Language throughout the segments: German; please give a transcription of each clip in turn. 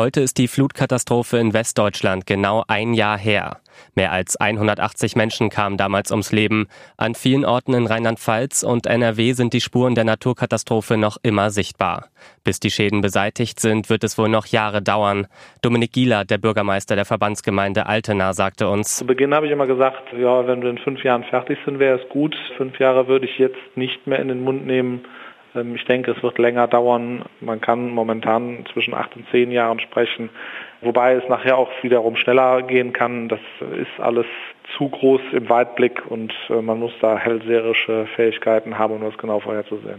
Heute ist die Flutkatastrophe in Westdeutschland genau ein Jahr her. Mehr als 180 Menschen kamen damals ums Leben. An vielen Orten in Rheinland-Pfalz und NRW sind die Spuren der Naturkatastrophe noch immer sichtbar. Bis die Schäden beseitigt sind, wird es wohl noch Jahre dauern. Dominik Gieler, der Bürgermeister der Verbandsgemeinde Altena, sagte uns. Zu Beginn habe ich immer gesagt, ja, wenn wir in fünf Jahren fertig sind, wäre es gut. Fünf Jahre würde ich jetzt nicht mehr in den Mund nehmen. Ähm, ich denke, es wird länger dauern. Man kann momentan zwischen acht und zehn Jahren sprechen, wobei es nachher auch wiederum schneller gehen kann. Das ist alles zu groß im Weitblick und äh, man muss da hellseherische Fähigkeiten haben, um das genau vorherzusehen.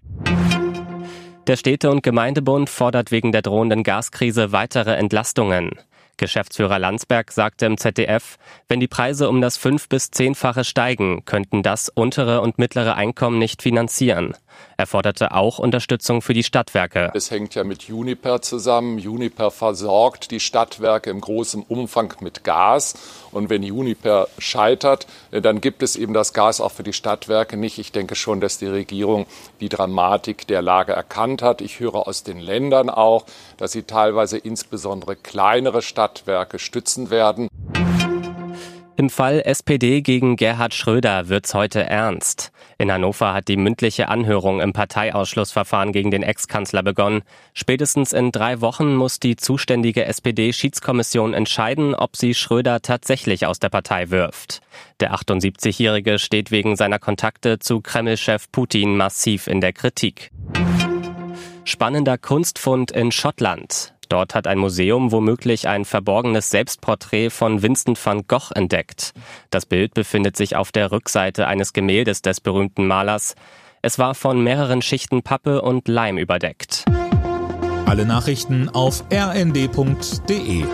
Der Städte- und Gemeindebund fordert wegen der drohenden Gaskrise weitere Entlastungen. Geschäftsführer Landsberg sagte im ZDF, wenn die Preise um das fünf- bis zehnfache steigen, könnten das untere und mittlere Einkommen nicht finanzieren. Er forderte auch Unterstützung für die Stadtwerke. Es hängt ja mit Juniper zusammen. Juniper versorgt die Stadtwerke im großen Umfang mit Gas. Und wenn Juniper scheitert, dann gibt es eben das Gas auch für die Stadtwerke nicht. Ich denke schon, dass die Regierung die Dramatik der Lage erkannt hat. Ich höre aus den Ländern auch, dass sie teilweise insbesondere kleinere Stadtwerke stützen werden. Im Fall SPD gegen Gerhard Schröder wird's heute ernst. In Hannover hat die mündliche Anhörung im Parteiausschlussverfahren gegen den Ex-Kanzler begonnen. Spätestens in drei Wochen muss die zuständige SPD-Schiedskommission entscheiden, ob sie Schröder tatsächlich aus der Partei wirft. Der 78-Jährige steht wegen seiner Kontakte zu Kreml-Chef Putin massiv in der Kritik. Spannender Kunstfund in Schottland. Dort hat ein Museum womöglich ein verborgenes Selbstporträt von Vincent van Gogh entdeckt. Das Bild befindet sich auf der Rückseite eines Gemäldes des berühmten Malers. Es war von mehreren Schichten Pappe und Leim überdeckt. Alle Nachrichten auf rnd.de